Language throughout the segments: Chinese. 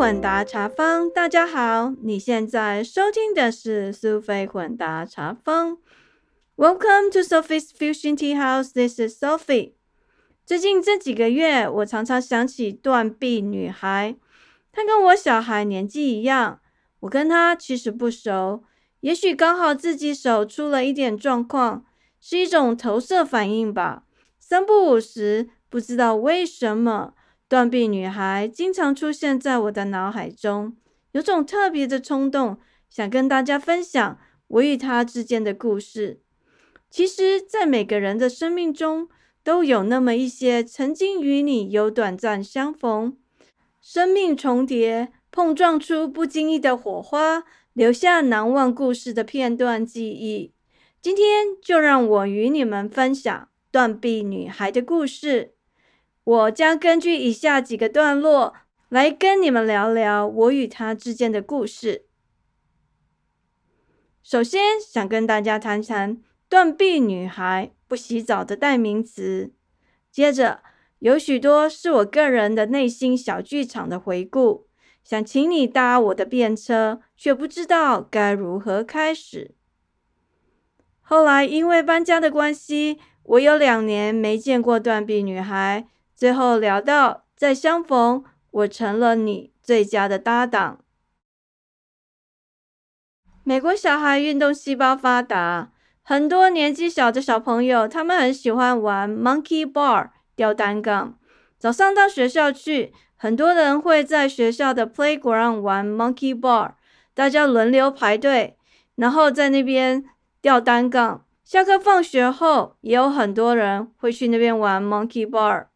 混搭茶坊，大家好，你现在收听的是苏菲混搭茶坊。Welcome to Sophie's Fusion Tea House. This is Sophie. 最近这几个月，我常常想起断臂女孩。她跟我小孩年纪一样，我跟她其实不熟。也许刚好自己手出了一点状况，是一种投射反应吧。三不五时，不知道为什么。断臂女孩经常出现在我的脑海中，有种特别的冲动，想跟大家分享我与她之间的故事。其实，在每个人的生命中，都有那么一些曾经与你有短暂相逢，生命重叠，碰撞出不经意的火花，留下难忘故事的片段记忆。今天就让我与你们分享断臂女孩的故事。我将根据以下几个段落来跟你们聊聊我与她之间的故事。首先，想跟大家谈谈“断臂女孩”不洗澡的代名词。接着，有许多是我个人的内心小剧场的回顾，想请你搭我的便车，却不知道该如何开始。后来因为搬家的关系，我有两年没见过断臂女孩。最后聊到，再相逢，我成了你最佳的搭档。美国小孩运动细胞发达，很多年纪小的小朋友，他们很喜欢玩 monkey bar 吊单杠。早上到学校去，很多人会在学校的 playground 玩 monkey bar，大家轮流排队，然后在那边吊单杠。下课放学后，也有很多人会去那边玩 monkey bar。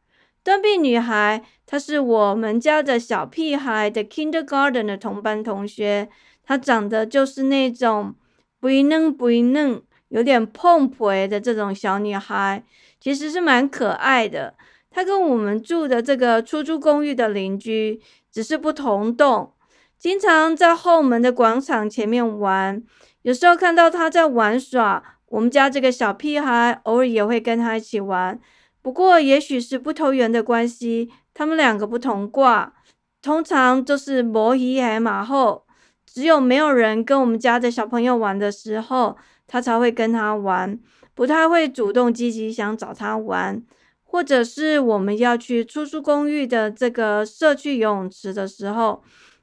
断臂女孩，她是我们家的小屁孩的 kindergarten 的同班同学。她长得就是那种不嫩不嫩，有点碰皮的这种小女孩，其实是蛮可爱的。她跟我们住的这个出租公寓的邻居，只是不同栋，经常在后门的广场前面玩。有时候看到她在玩耍，我们家这个小屁孩偶尔也会跟她一起玩。不过，也许是不投缘的关系，他们两个不同卦，通常就是摩羯还马后。只有没有人跟我们家的小朋友玩的时候，他才会跟他玩，不太会主动积极想找他玩。或者是我们要去出租公寓的这个社区游泳池的时候，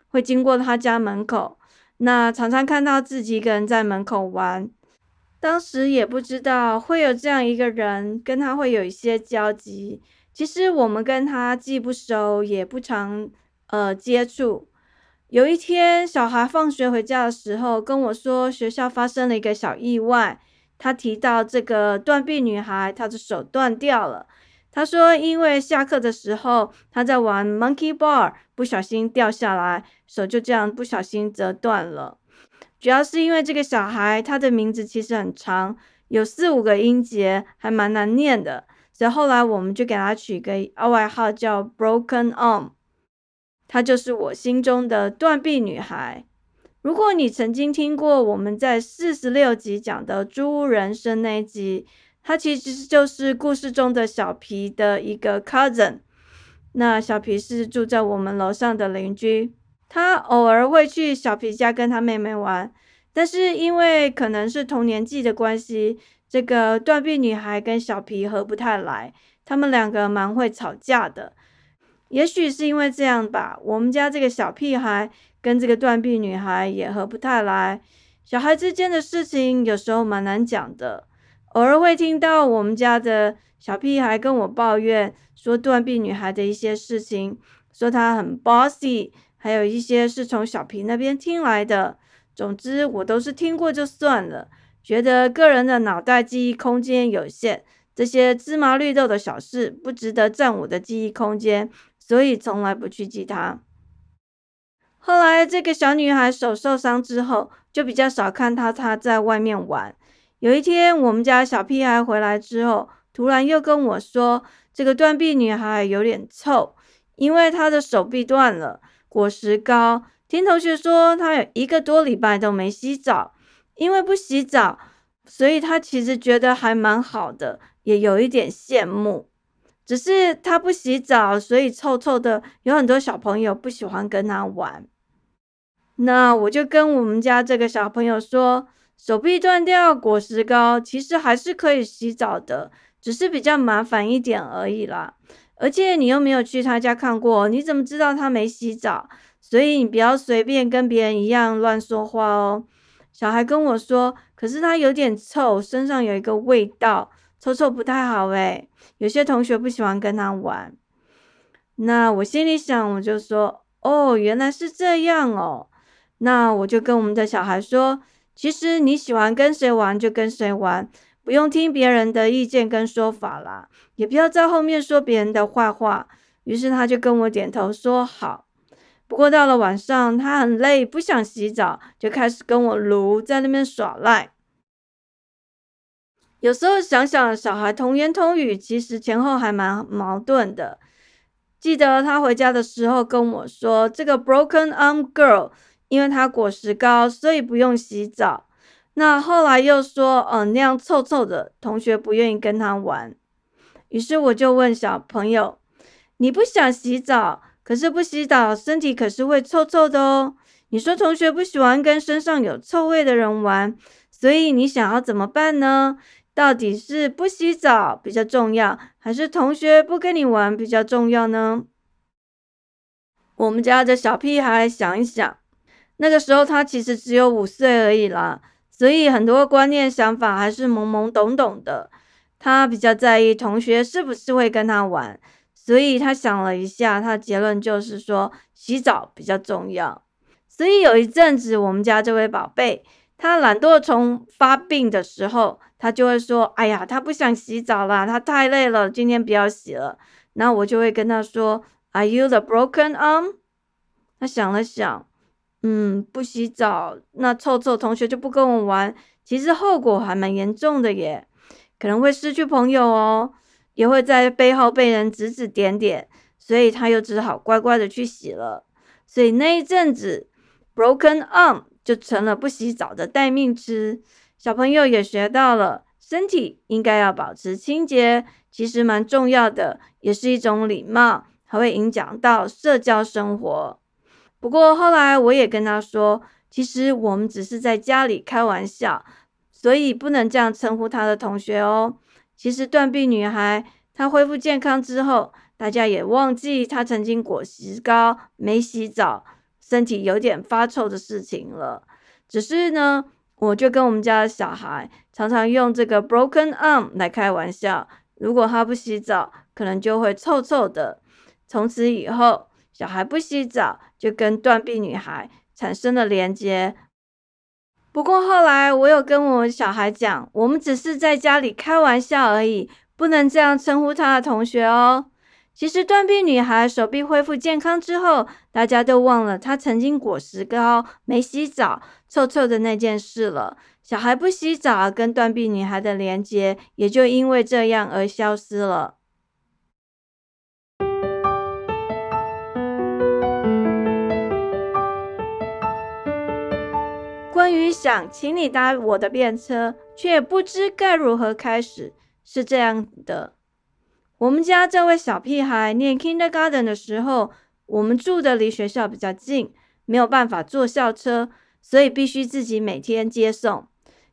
会经过他家门口，那常常看到自己一个人在门口玩。当时也不知道会有这样一个人跟他会有一些交集。其实我们跟他既不熟也不常呃接触。有一天，小孩放学回家的时候跟我说，学校发生了一个小意外。他提到这个断臂女孩，她的手断掉了。他说，因为下课的时候他在玩 monkey bar，不小心掉下来，手就这样不小心折断了。主要是因为这个小孩，他的名字其实很长，有四五个音节，还蛮难念的，所以后来我们就给他取个外号叫 Broken Arm。她就是我心中的断臂女孩。如果你曾经听过我们在四十六集讲的猪人生那一集，他其实就是故事中的小皮的一个 cousin。那小皮是住在我们楼上的邻居。他偶尔会去小皮家跟他妹妹玩，但是因为可能是同年纪的关系，这个断臂女孩跟小皮合不太来，他们两个蛮会吵架的。也许是因为这样吧，我们家这个小屁孩跟这个断臂女孩也合不太来。小孩之间的事情有时候蛮难讲的，偶尔会听到我们家的小屁孩跟我抱怨说断臂女孩的一些事情，说她很 bossy。还有一些是从小皮那边听来的，总之我都是听过就算了。觉得个人的脑袋记忆空间有限，这些芝麻绿豆的小事不值得占我的记忆空间，所以从来不去记它。后来这个小女孩手受伤之后，就比较少看到她在外面玩。有一天，我们家小屁孩回来之后，突然又跟我说，这个断臂女孩有点臭，因为她的手臂断了。果实膏，听同学说他有一个多礼拜都没洗澡，因为不洗澡，所以他其实觉得还蛮好的，也有一点羡慕。只是他不洗澡，所以臭臭的，有很多小朋友不喜欢跟他玩。那我就跟我们家这个小朋友说，手臂断掉果实膏其实还是可以洗澡的，只是比较麻烦一点而已啦。而且你又没有去他家看过，你怎么知道他没洗澡？所以你不要随便跟别人一样乱说话哦。小孩跟我说，可是他有点臭，身上有一个味道，臭臭不太好诶。有些同学不喜欢跟他玩。那我心里想，我就说，哦，原来是这样哦。那我就跟我们的小孩说，其实你喜欢跟谁玩就跟谁玩，不用听别人的意见跟说法啦，也不要在后面说别人的坏话。于是他就跟我点头说好。不过到了晚上，他很累，不想洗澡，就开始跟我撸，在那边耍赖。有时候想想，小孩童言童语，其实前后还蛮矛盾的。记得他回家的时候跟我说：“这个 Broken Arm Girl，因为她果实高，所以不用洗澡。”那后来又说：“嗯，那样臭臭的，同学不愿意跟他玩。”于是我就问小朋友：“你不想洗澡？”可是不洗澡，身体可是会臭臭的哦。你说同学不喜欢跟身上有臭味的人玩，所以你想要怎么办呢？到底是不洗澡比较重要，还是同学不跟你玩比较重要呢？我们家的小屁孩想一想，那个时候他其实只有五岁而已啦，所以很多观念想法还是懵懵懂懂的。他比较在意同学是不是会跟他玩。所以他想了一下，他的结论就是说洗澡比较重要。所以有一阵子，我们家这位宝贝，他懒惰虫发病的时候，他就会说：“哎呀，他不想洗澡啦，他太累了，今天不要洗了。”那我就会跟他说：“Are you the broken arm？” 他想了想，嗯，不洗澡，那臭臭同学就不跟我玩，其实后果还蛮严重的耶，可能会失去朋友哦。也会在背后被人指指点点，所以他又只好乖乖的去洗了。所以那一阵子，broken arm 就成了不洗澡的待命词。小朋友也学到了，身体应该要保持清洁，其实蛮重要的，也是一种礼貌，还会影响到社交生活。不过后来我也跟他说，其实我们只是在家里开玩笑，所以不能这样称呼他的同学哦。其实断臂女孩她恢复健康之后，大家也忘记她曾经果实膏没洗澡，身体有点发臭的事情了。只是呢，我就跟我们家的小孩常常用这个 broken arm 来开玩笑。如果他不洗澡，可能就会臭臭的。从此以后，小孩不洗澡就跟断臂女孩产生了连接。不过后来，我有跟我小孩讲，我们只是在家里开玩笑而已，不能这样称呼他的同学哦。其实断臂女孩手臂恢复健康之后，大家都忘了她曾经果实膏没洗澡、臭臭的那件事了。小孩不洗澡跟断臂女孩的连接，也就因为这样而消失了。关于想请你搭我的便车，却不知该如何开始，是这样的：我们家这位小屁孩念 Kindergarten 的时候，我们住的离学校比较近，没有办法坐校车，所以必须自己每天接送。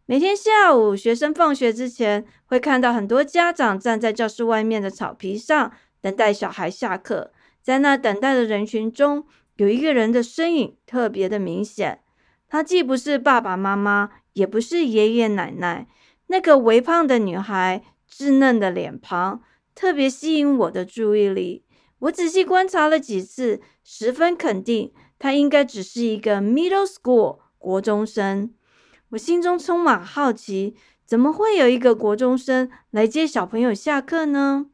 每天下午，学生放学之前，会看到很多家长站在教室外面的草皮上等待小孩下课。在那等待的人群中，有一个人的身影特别的明显。她既不是爸爸妈妈，也不是爷爷奶奶。那个微胖的女孩，稚嫩的脸庞，特别吸引我的注意力。我仔细观察了几次，十分肯定她应该只是一个 middle school 国中生。我心中充满好奇，怎么会有一个国中生来接小朋友下课呢？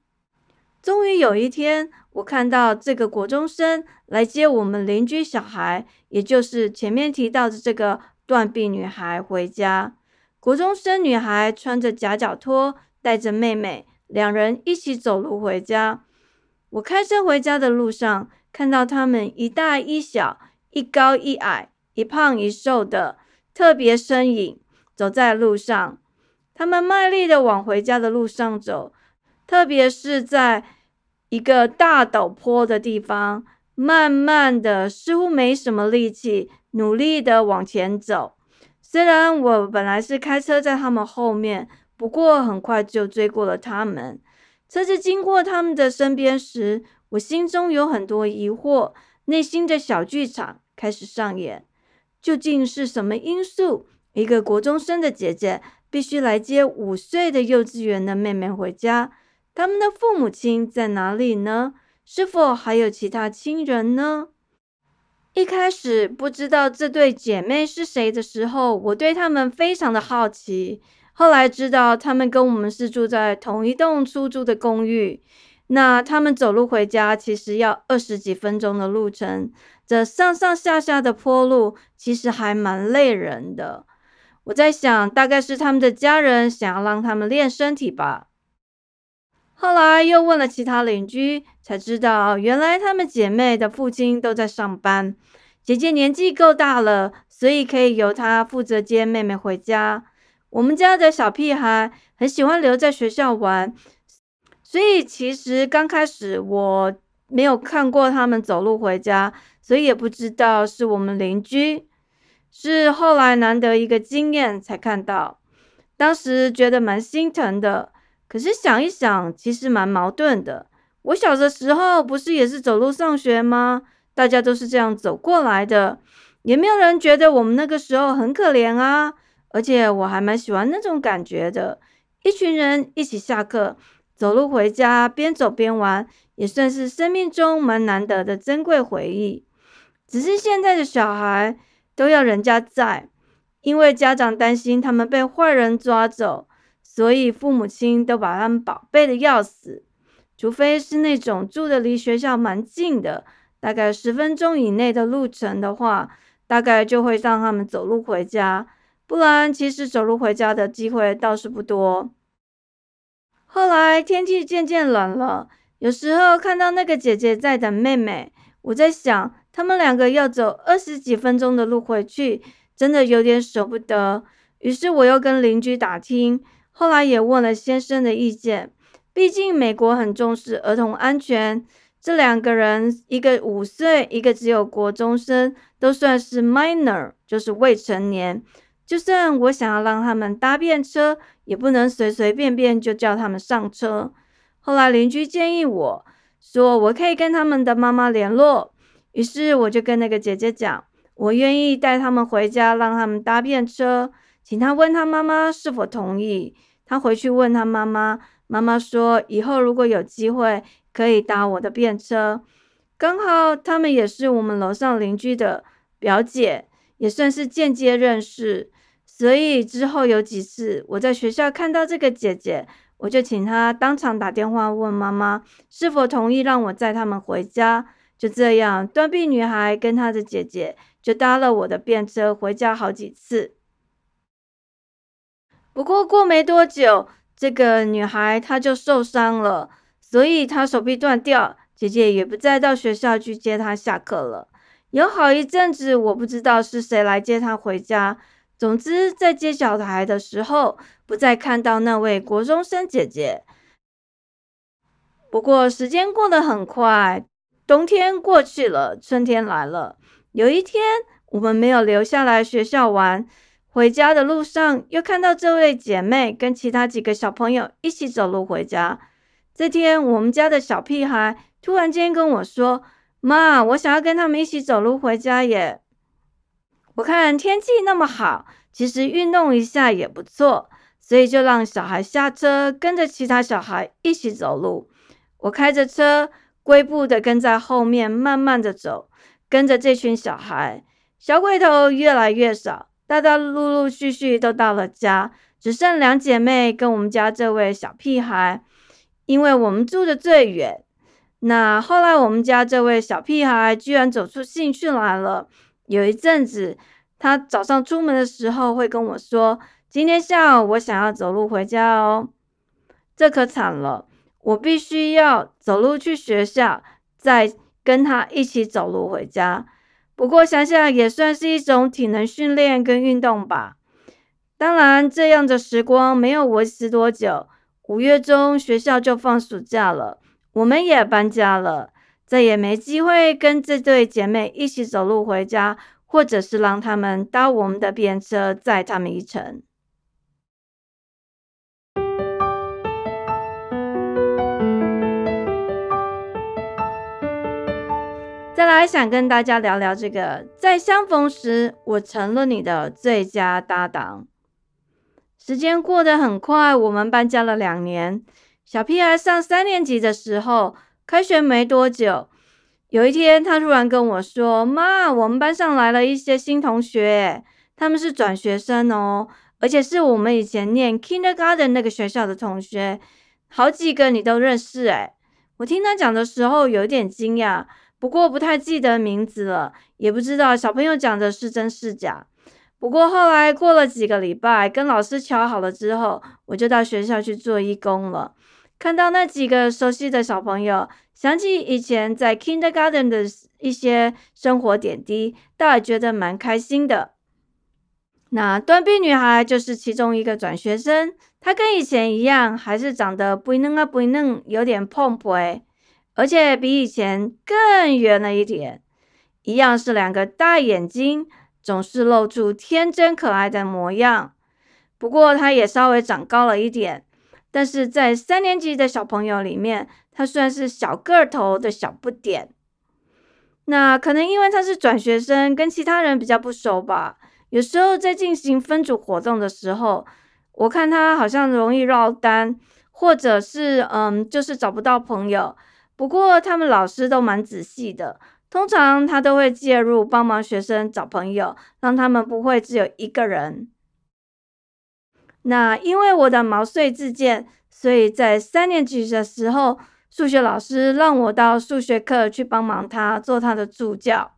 终于有一天。我看到这个国中生来接我们邻居小孩，也就是前面提到的这个断臂女孩回家。国中生女孩穿着夹脚拖，带着妹妹，两人一起走路回家。我开车回家的路上，看到他们一大一小，一高一矮，一胖一瘦的特别身影走在路上。他们卖力的往回家的路上走，特别是在。一个大陡坡的地方，慢慢的，似乎没什么力气，努力的往前走。虽然我本来是开车在他们后面，不过很快就追过了他们。车子经过他们的身边时，我心中有很多疑惑，内心的小剧场开始上演。究竟是什么因素？一个国中生的姐姐必须来接五岁的幼稚园的妹妹回家。他们的父母亲在哪里呢？是否还有其他亲人呢？一开始不知道这对姐妹是谁的时候，我对他们非常的好奇。后来知道他们跟我们是住在同一栋出租的公寓，那他们走路回家其实要二十几分钟的路程，这上上下下的坡路其实还蛮累人的。我在想，大概是他们的家人想要让他们练身体吧。后来又问了其他邻居，才知道原来她们姐妹的父亲都在上班。姐姐年纪够大了，所以可以由她负责接妹妹回家。我们家的小屁孩很喜欢留在学校玩，所以其实刚开始我没有看过他们走路回家，所以也不知道是我们邻居。是后来难得一个经验才看到，当时觉得蛮心疼的。可是想一想，其实蛮矛盾的。我小的时候不是也是走路上学吗？大家都是这样走过来的，也没有人觉得我们那个时候很可怜啊。而且我还蛮喜欢那种感觉的，一群人一起下课，走路回家，边走边玩，也算是生命中蛮难得的珍贵回忆。只是现在的小孩。都要人家在，因为家长担心他们被坏人抓走，所以父母亲都把他们宝贝的要死。除非是那种住的离学校蛮近的，大概十分钟以内的路程的话，大概就会让他们走路回家。不然，其实走路回家的机会倒是不多。后来天气渐渐冷了，有时候看到那个姐姐在等妹妹，我在想。他们两个要走二十几分钟的路回去，真的有点舍不得。于是我又跟邻居打听，后来也问了先生的意见。毕竟美国很重视儿童安全，这两个人一个五岁，一个只有国中生，都算是 minor，就是未成年。就算我想要让他们搭便车，也不能随随便便就叫他们上车。后来邻居建议我说，我可以跟他们的妈妈联络。于是我就跟那个姐姐讲，我愿意带他们回家，让他们搭便车，请他问他妈妈是否同意。他回去问他妈妈，妈妈说以后如果有机会可以搭我的便车。刚好他们也是我们楼上邻居的表姐，也算是间接认识。所以之后有几次我在学校看到这个姐姐，我就请她当场打电话问妈妈是否同意让我载他们回家。就这样，断臂女孩跟她的姐姐就搭了我的便车回家好几次。不过过没多久，这个女孩她就受伤了，所以她手臂断掉，姐姐也不再到学校去接她下课了。有好一阵子，我不知道是谁来接她回家。总之，在接小孩的时候，不再看到那位国中生姐姐。不过时间过得很快。冬天过去了，春天来了。有一天，我们没有留下来学校玩，回家的路上又看到这位姐妹跟其他几个小朋友一起走路回家。这天，我们家的小屁孩突然间跟我说：“妈，我想要跟他们一起走路回家耶！”我看天气那么好，其实运动一下也不错，所以就让小孩下车，跟着其他小孩一起走路。我开着车。龟步的跟在后面，慢慢的走，跟着这群小孩。小鬼头越来越少，大家陆陆续续都到了家，只剩两姐妹跟我们家这位小屁孩，因为我们住的最远。那后来我们家这位小屁孩居然走出兴趣来了。有一阵子，他早上出门的时候会跟我说：“今天下午我想要走路回家哦。”这可惨了。我必须要走路去学校，再跟他一起走路回家。不过想想也算是一种体能训练跟运动吧。当然，这样的时光没有维持多久。五月中学校就放暑假了，我们也搬家了，再也没机会跟这对姐妹一起走路回家，或者是让他们搭我们的便车载他们一程。再来，想跟大家聊聊这个，在相逢时，我成了你的最佳搭档。时间过得很快，我们搬家了两年。小屁孩上三年级的时候，开学没多久，有一天，他突然跟我说：“妈，我们班上来了一些新同学，他们是转学生哦，而且是我们以前念 kindergarten 那个学校的同学，好几个你都认识。”哎，我听他讲的时候有点惊讶。不过不太记得名字了，也不知道小朋友讲的是真是假。不过后来过了几个礼拜，跟老师瞧好了之后，我就到学校去做义工了。看到那几个熟悉的小朋友，想起以前在 Kindergarten 的一些生活点滴，倒也觉得蛮开心的。那断臂女孩就是其中一个转学生，她跟以前一样，还是长得不嫩啊不嫩，有点胖婆而且比以前更圆了一点，一样是两个大眼睛，总是露出天真可爱的模样。不过他也稍微长高了一点，但是在三年级的小朋友里面，他算是小个头的小不点。那可能因为他是转学生，跟其他人比较不熟吧。有时候在进行分组活动的时候，我看他好像容易绕单，或者是嗯，就是找不到朋友。不过他们老师都蛮仔细的，通常他都会介入帮忙学生找朋友，让他们不会只有一个人。那因为我的毛遂自荐，所以在三年级的时候，数学老师让我到数学课去帮忙他做他的助教。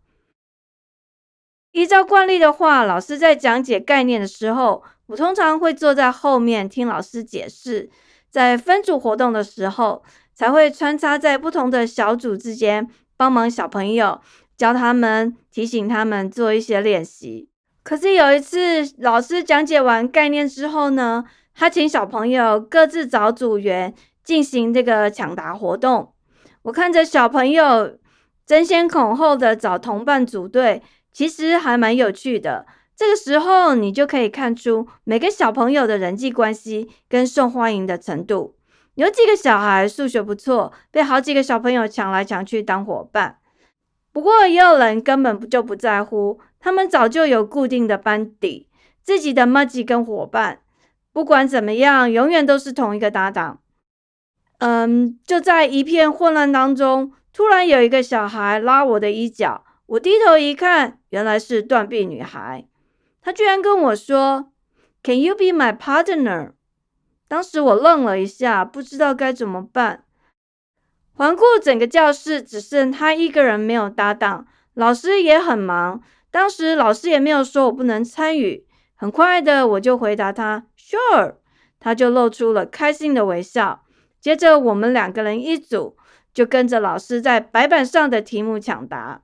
依照惯例的话，老师在讲解概念的时候，我通常会坐在后面听老师解释。在分组活动的时候。才会穿插在不同的小组之间，帮忙小朋友教他们，提醒他们做一些练习。可是有一次，老师讲解完概念之后呢，他请小朋友各自找组员进行这个抢答活动。我看着小朋友争先恐后的找同伴组队，其实还蛮有趣的。这个时候，你就可以看出每个小朋友的人际关系跟受欢迎的程度。有几个小孩数学不错，被好几个小朋友抢来抢去当伙伴。不过也有人根本就不在乎，他们早就有固定的班底，自己的 m a g i 跟伙伴，不管怎么样，永远都是同一个搭档。嗯，就在一片混乱当中，突然有一个小孩拉我的衣角，我低头一看，原来是断臂女孩。她居然跟我说：“Can you be my partner？” 当时我愣了一下，不知道该怎么办。环顾整个教室，只剩他一个人没有搭档，老师也很忙。当时老师也没有说我不能参与。很快的，我就回答他 “Sure”，他就露出了开心的微笑。接着，我们两个人一组，就跟着老师在白板上的题目抢答。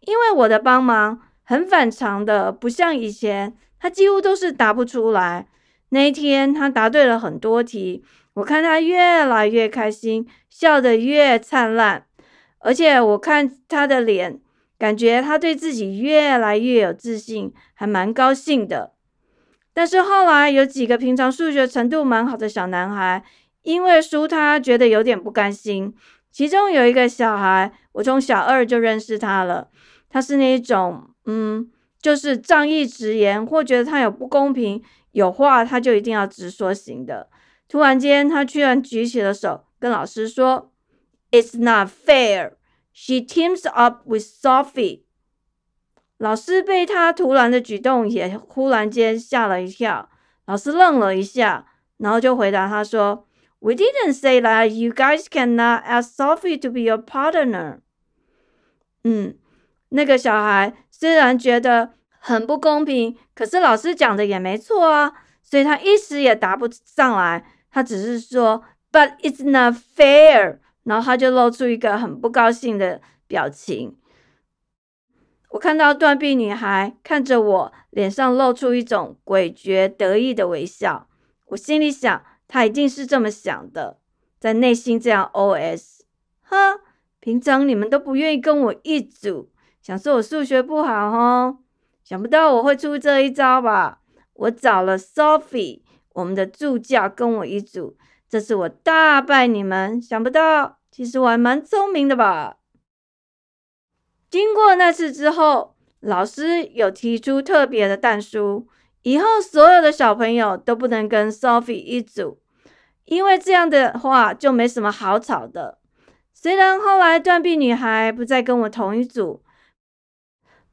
因为我的帮忙很反常的，不像以前，他几乎都是答不出来。那一天，他答对了很多题，我看他越来越开心，笑得越灿烂，而且我看他的脸，感觉他对自己越来越有自信，还蛮高兴的。但是后来有几个平常数学程度蛮好的小男孩，因为输他觉得有点不甘心。其中有一个小孩，我从小二就认识他了，他是那种，嗯，就是仗义直言，或觉得他有不公平。有话他就一定要直说型的。突然间，他居然举起了手，跟老师说：“It's not fair. She teams up with Sophie.” 老师被他突然的举动也忽然间吓了一跳。老师愣了一下，然后就回答他说：“We didn't say that you guys cannot ask Sophie to be your partner.” 嗯，那个小孩虽然觉得。很不公平，可是老师讲的也没错啊，所以他一时也答不上来。他只是说，But it's not fair，然后他就露出一个很不高兴的表情。我看到断臂女孩看着我，脸上露出一种诡谲得意的微笑。我心里想，她一定是这么想的，在内心这样 OS。哈，平常你们都不愿意跟我一组，想说我数学不好哦。想不到我会出这一招吧？我找了 Sophie，我们的助教跟我一组，这次我大败你们。想不到，其实我还蛮聪明的吧？经过那次之后，老师有提出特别的弹书，以后所有的小朋友都不能跟 Sophie 一组，因为这样的话就没什么好吵的。虽然后来断臂女孩不再跟我同一组。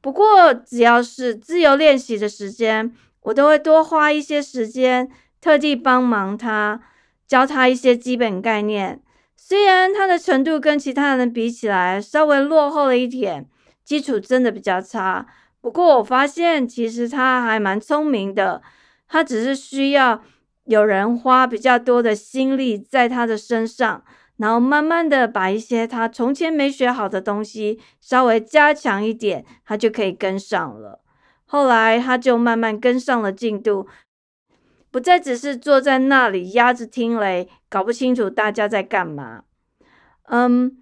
不过，只要是自由练习的时间，我都会多花一些时间，特地帮忙他，教他一些基本概念。虽然他的程度跟其他人比起来稍微落后了一点，基础真的比较差。不过，我发现其实他还蛮聪明的，他只是需要有人花比较多的心力在他的身上。然后慢慢的把一些他从前没学好的东西稍微加强一点，他就可以跟上了。后来他就慢慢跟上了进度，不再只是坐在那里压着听雷，搞不清楚大家在干嘛。嗯，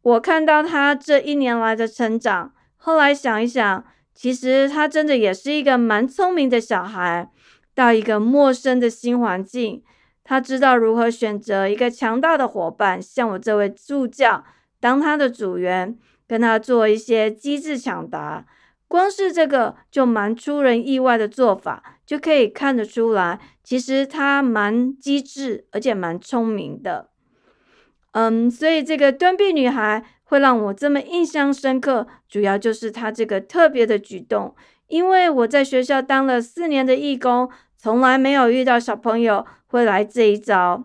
我看到他这一年来的成长，后来想一想，其实他真的也是一个蛮聪明的小孩，到一个陌生的新环境。他知道如何选择一个强大的伙伴，像我这位助教当他的组员，跟他做一些机智抢答。光是这个就蛮出人意外的做法，就可以看得出来，其实他蛮机智，而且蛮聪明的。嗯，所以这个断臂女孩会让我这么印象深刻，主要就是她这个特别的举动。因为我在学校当了四年的义工，从来没有遇到小朋友。会来这一招，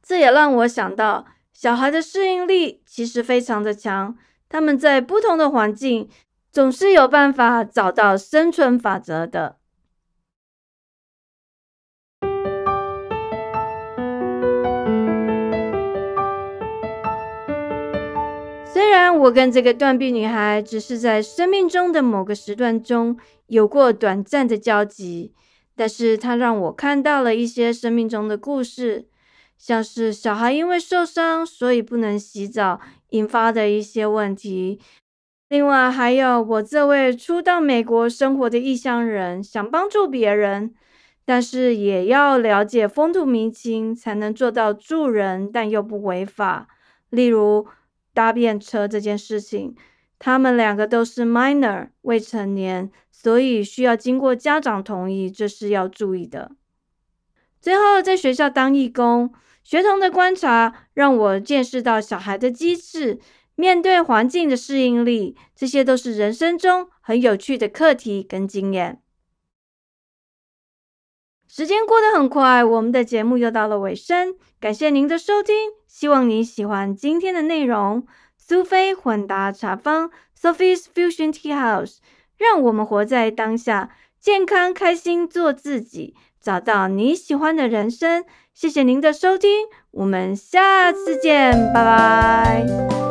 这也让我想到，小孩的适应力其实非常的强，他们在不同的环境总是有办法找到生存法则的。虽然我跟这个断臂女孩只是在生命中的某个时段中有过短暂的交集。但是它让我看到了一些生命中的故事，像是小孩因为受伤，所以不能洗澡引发的一些问题。另外，还有我这位初到美国生活的异乡人，想帮助别人，但是也要了解风土民情，才能做到助人但又不违法。例如搭便车这件事情，他们两个都是 minor 未成年。所以需要经过家长同意，这是要注意的。最后，在学校当义工，学童的观察让我见识到小孩的机智、面对环境的适应力，这些都是人生中很有趣的课题跟经验。时间过得很快，我们的节目又到了尾声，感谢您的收听，希望你喜欢今天的内容。苏菲混搭茶坊 （Sophie's Fusion Tea House）。让我们活在当下，健康开心做自己，找到你喜欢的人生。谢谢您的收听，我们下次见，拜拜。